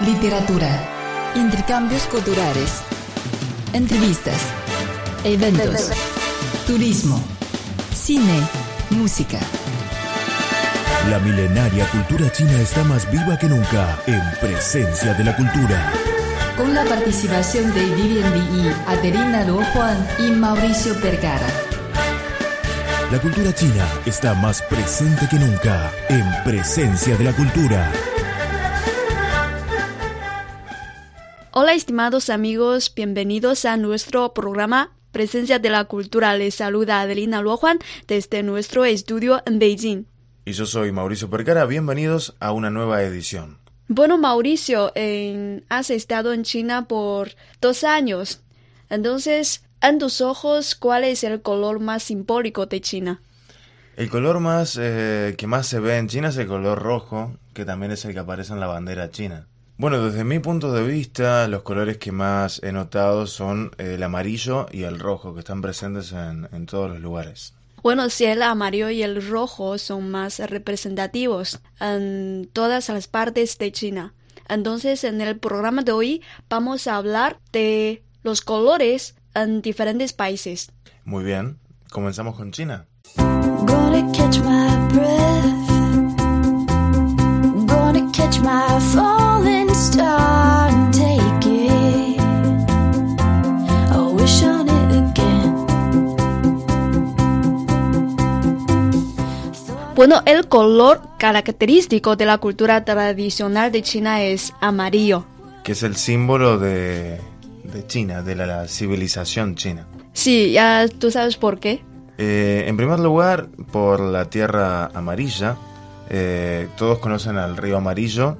literatura, intercambios culturales, entrevistas, eventos, turismo, cine, música. La milenaria cultura china está más viva que nunca en presencia de la cultura. Con la participación de Vivian Li, Adelina Luo Juan y Mauricio Vergara. La cultura china está más presente que nunca en presencia de la cultura. Hola estimados amigos, bienvenidos a nuestro programa Presencia de la Cultura. Les saluda Adelina Luo Juan desde nuestro estudio en Beijing. Y yo soy Mauricio Percara, bienvenidos a una nueva edición. Bueno, Mauricio, en- has estado en China por dos años. Entonces, en tus ojos, ¿cuál es el color más simbólico de China? El color más eh, que más se ve en China es el color rojo, que también es el que aparece en la bandera china. Bueno, desde mi punto de vista, los colores que más he notado son el amarillo y el rojo, que están presentes en, en todos los lugares. Bueno, si el amarillo y el rojo son más representativos en todas las partes de China. Entonces, en el programa de hoy vamos a hablar de los colores en diferentes países. Muy bien, comenzamos con China. Gonna catch my breath. Catch my falling star and take it. I wish on it again. Bueno, el color característico de la cultura tradicional de China es amarillo. que es el símbolo de, de China, de la, la civilización china. Sí, ya tú sabes por qué. Eh, en primer lugar, por la tierra amarilla. Eh, todos conocen al río Amarillo,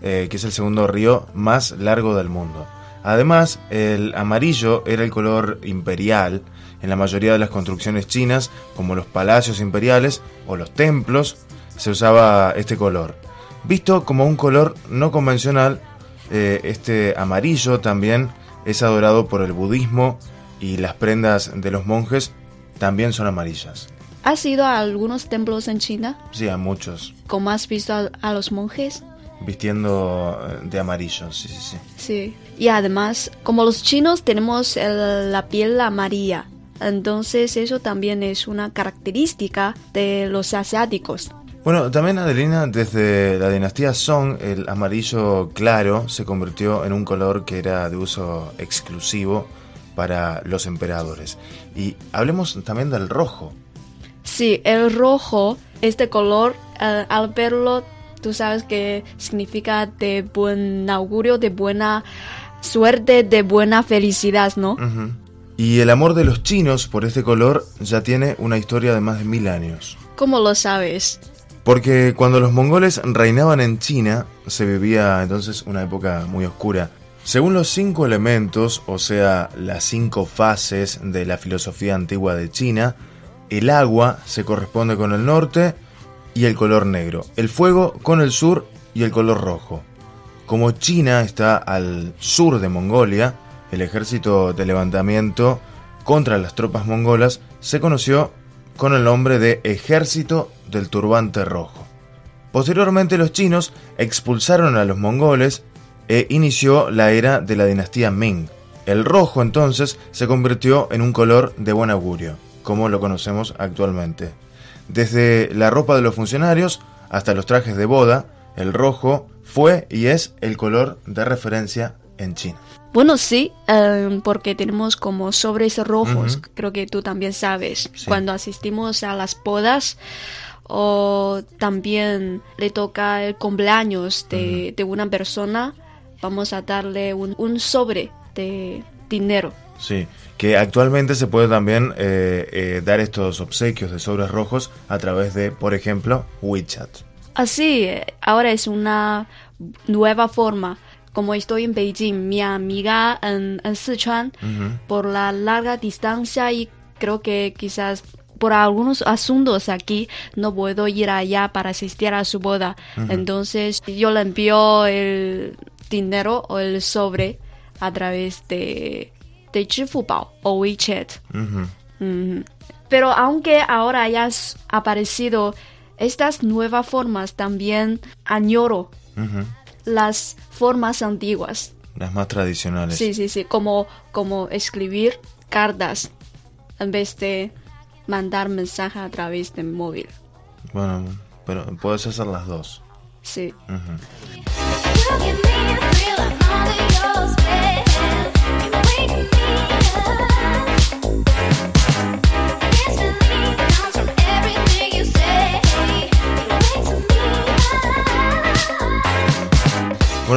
eh, que es el segundo río más largo del mundo. Además, el amarillo era el color imperial en la mayoría de las construcciones chinas, como los palacios imperiales o los templos, se usaba este color. Visto como un color no convencional, eh, este amarillo también es adorado por el budismo y las prendas de los monjes también son amarillas. ¿Has ido a algunos templos en China? Sí, a muchos. ¿Cómo has visto a, a los monjes? Vistiendo eh, de amarillo, sí, sí, sí. Sí. Y además, como los chinos tenemos el- la piel amarilla, entonces eso también es una característica de los asiáticos. Bueno, también Adelina, desde la dinastía Song, el amarillo claro se convirtió en un color que era de uso exclusivo para los emperadores. Y hablemos también del rojo. Sí, el rojo, este color, eh, al verlo, tú sabes que significa de buen augurio, de buena suerte, de buena felicidad, ¿no? Y el amor de los chinos por este color ya tiene una historia de más de mil años. ¿Cómo lo sabes? Porque cuando los mongoles reinaban en China, se vivía entonces una época muy oscura. Según los cinco elementos, o sea, las cinco fases de la filosofía antigua de China, el agua se corresponde con el norte y el color negro, el fuego con el sur y el color rojo. Como China está al sur de Mongolia, el ejército de levantamiento contra las tropas mongolas se conoció con el nombre de Ejército del Turbante Rojo. Posteriormente los chinos expulsaron a los mongoles e inició la era de la dinastía Ming. El rojo entonces se convirtió en un color de buen augurio, como lo conocemos actualmente. Desde la ropa de los funcionarios hasta los trajes de boda, el rojo fue y es el color de referencia en China. Bueno, sí, eh, porque tenemos como sobres rojos, creo que tú también sabes. Sí. Cuando asistimos a las bodas o también le toca el cumpleaños de, de una persona, vamos a darle un, un sobre de dinero. Sí, que actualmente se puede también eh, eh, dar estos obsequios de sobres rojos a través de, por ejemplo, WeChat. Así, eh, ahora es una nueva forma. Como estoy en Beijing, mi amiga en, en Sichuan, Ujú. por la larga distancia y creo que quizás por algunos asuntos aquí no puedo ir allá para asistir a su boda. Entonces yo le envío el dinero o el sobre a través de, de o WeChat. Pero aunque ahora hayan aparecido estas nuevas formas, también añoro Ujú. las formas antiguas. Las más tradicionales. Sí, sí, sí, como, como escribir cartas en vez de mandar mensajes a través del móvil. Bueno, pero puedes hacer las dos. Sí. You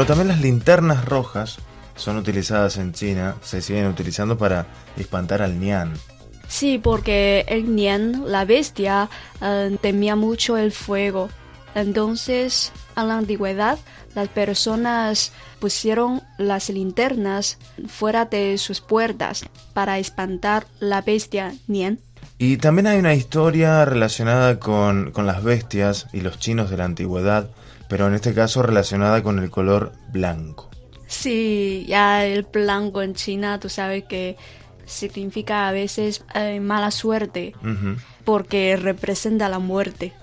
también las linternas rojas son utilizadas en China, se siguen utilizando para espantar al Nian. Sí, porque el Nian, la bestia, eh, temía mucho el fuego. Entonces, en la antigüedad, las personas pusieron las linternas fuera de sus puertas para espantar la bestia Nian. Y también hay una historia relacionada con, con las bestias y los chinos de la antigüedad, pero en este caso relacionada con el color blanco. Sí, ya el blanco en China, tú sabes que significa a veces eh, mala suerte, porque representa la muerte.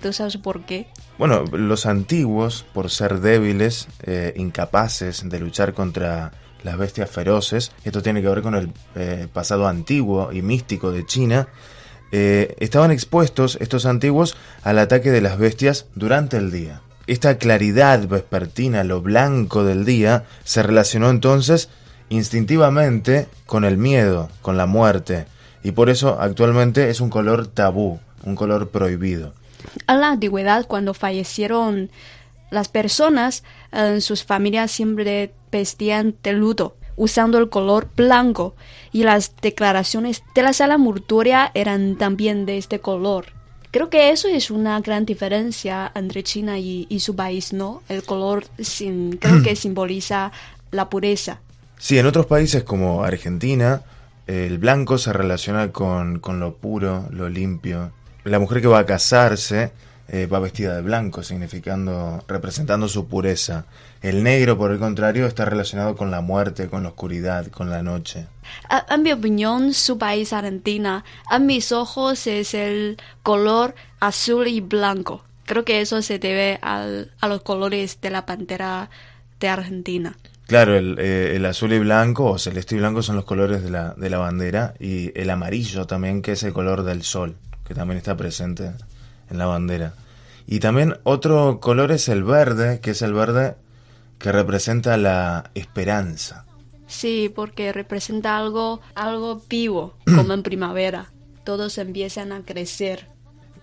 ¿Tú sabes por qué? Bueno, los antiguos, por ser débiles, eh, incapaces de luchar contra las bestias feroces, esto tiene que ver con el eh, pasado antiguo y místico de China, eh, estaban expuestos estos antiguos al ataque de las bestias durante el día. Esta claridad vespertina, lo blanco del día, se relacionó entonces instintivamente con el miedo, con la muerte, y por eso actualmente es un color tabú, un color prohibido. En la antigüedad, cuando fallecieron las personas, en sus familias siempre vestían de luto, usando el color blanco, y las declaraciones de la sala mortuoria eran también de este color. Creo que eso es una gran diferencia entre China y, y su país, ¿no? El color sin, creo que simboliza la pureza. Sí, en otros países como Argentina, el blanco se relaciona con, con lo puro, lo limpio. La mujer que va a casarse eh, va vestida de blanco, significando, representando su pureza. El negro, por el contrario, está relacionado con la muerte, con la oscuridad, con la noche. En mi opinión, su país, Argentina, a mis ojos es el color azul y blanco. Creo que eso se debe al- a los colores de la pantera de Argentina. Claro, el, eh, el azul y blanco o celeste y blanco son los colores de la, de la bandera y el amarillo también, que es el color del sol, que también está presente en la bandera. Y también otro color es el verde, que es el verde que representa la esperanza. Sí, porque representa algo, algo vivo, como en primavera. Todos empiezan a crecer.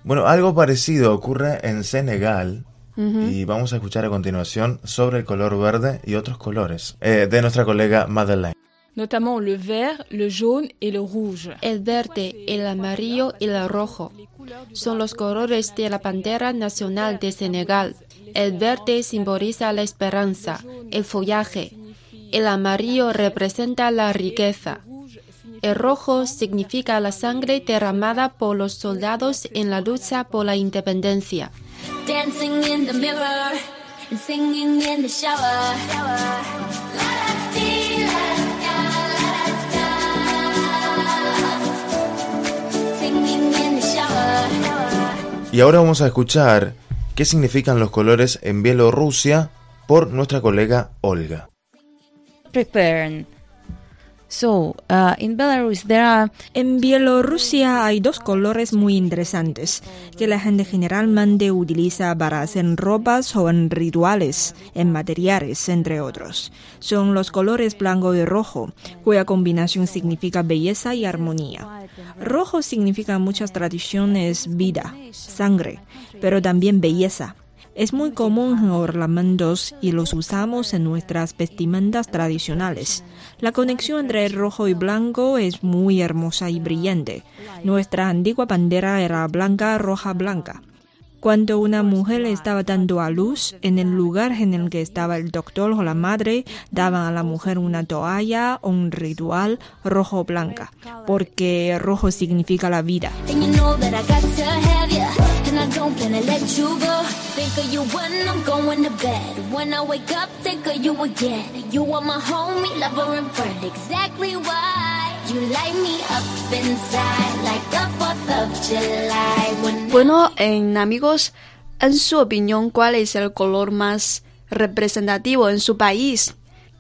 Bueno, algo parecido ocurre en Senegal y vamos a escuchar a continuación sobre el color verde y otros colores eh, de nuestra colega Madeleine. Notamment le vert, le jaune et le rouge. El verde, el amarillo y el rojo son los colores de la bandera nacional de Senegal. El verde simboliza la esperanza, el follaje. El amarillo representa la riqueza. El rojo significa la sangre derramada por los soldados en la lucha por la independencia. Dancing in the mirror and singing in the shower. Y ahora vamos a escuchar qué significan los colores en Bielorrusia por nuestra colega Olga. prepared. So, uh, in Belarus there are En Bielorrusia hay dos colores muy interesantes que la gente generalmente utiliza para hacer ropas o en rituales, en materiales, entre otros. Son los colores blanco y rojo, cuya combinación significa belleza y armonía. Rojo significa muchas tradiciones vida, sangre, pero también belleza. Es muy común en ornamentos y los usamos en nuestras vestimentas tradicionales. La conexión entre el rojo y blanco es muy hermosa y brillante. Nuestra antigua bandera era blanca, roja, blanca. Cuando una mujer estaba dando a luz, en el lugar en el que estaba el doctor o la madre, daban a la mujer una toalla o un ritual rojo-blanca, porque rojo significa la vida. And you know that I got to have ya. And I don't plan to let you go. Think of you when I'm going to bed. When I wake up, think of you again. You are my homie, lover, and friend. Exactly why you light me up inside like the 4th of July. When Bueno, en amigos, en su opinión, ¿cuál es el color más representativo en su país.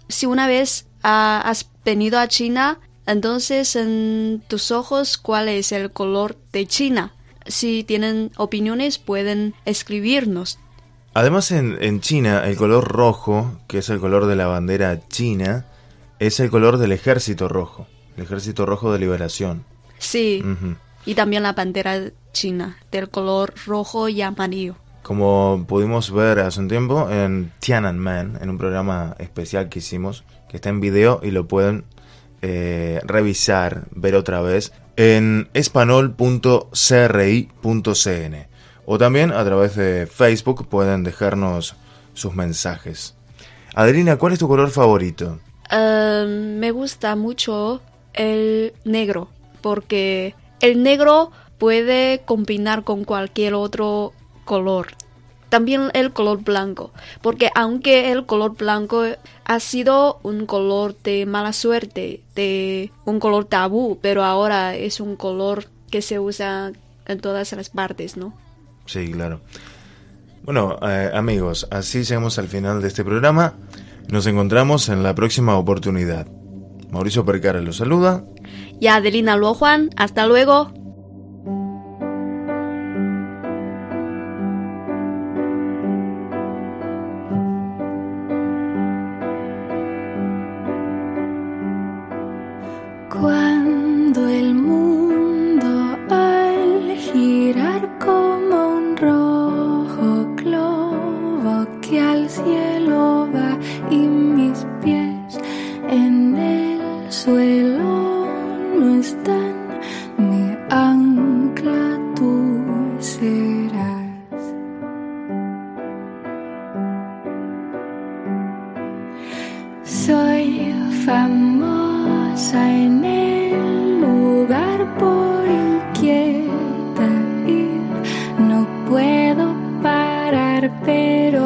Si una vez ah, has venido a China, entonces en tus ojos, ¿cuál es el color de China? Si tienen opiniones, pueden escribirnos. Además, en, en China, el color rojo, que es el color de la bandera china, es el color del ejército rojo, el ejército rojo de liberación. Sí, y también la bandera china, del color rojo y amarillo. Como pudimos ver hace un tiempo en Tiananmen, en un programa especial que hicimos, que está en video y lo pueden eh, revisar, ver otra vez, en espanol.cri.cn. O también a través de Facebook pueden dejarnos sus mensajes. Adelina, ¿cuál es tu color favorito? Eh, me gusta mucho el negro, porque el negro puede combinar con cualquier otro color. También el color blanco, porque aunque el color blanco ha sido un color de mala suerte, de un color tabú, pero ahora es un color que se usa en todas las partes, ¿no? Sí, claro. Bueno, eh, amigos, así llegamos al final de este programa. Nos encontramos en la próxima oportunidad. Mauricio Percara los saluda. Y Adelina Luo Juan, hasta luego. En el lugar por inquieta. No puedo parar, pero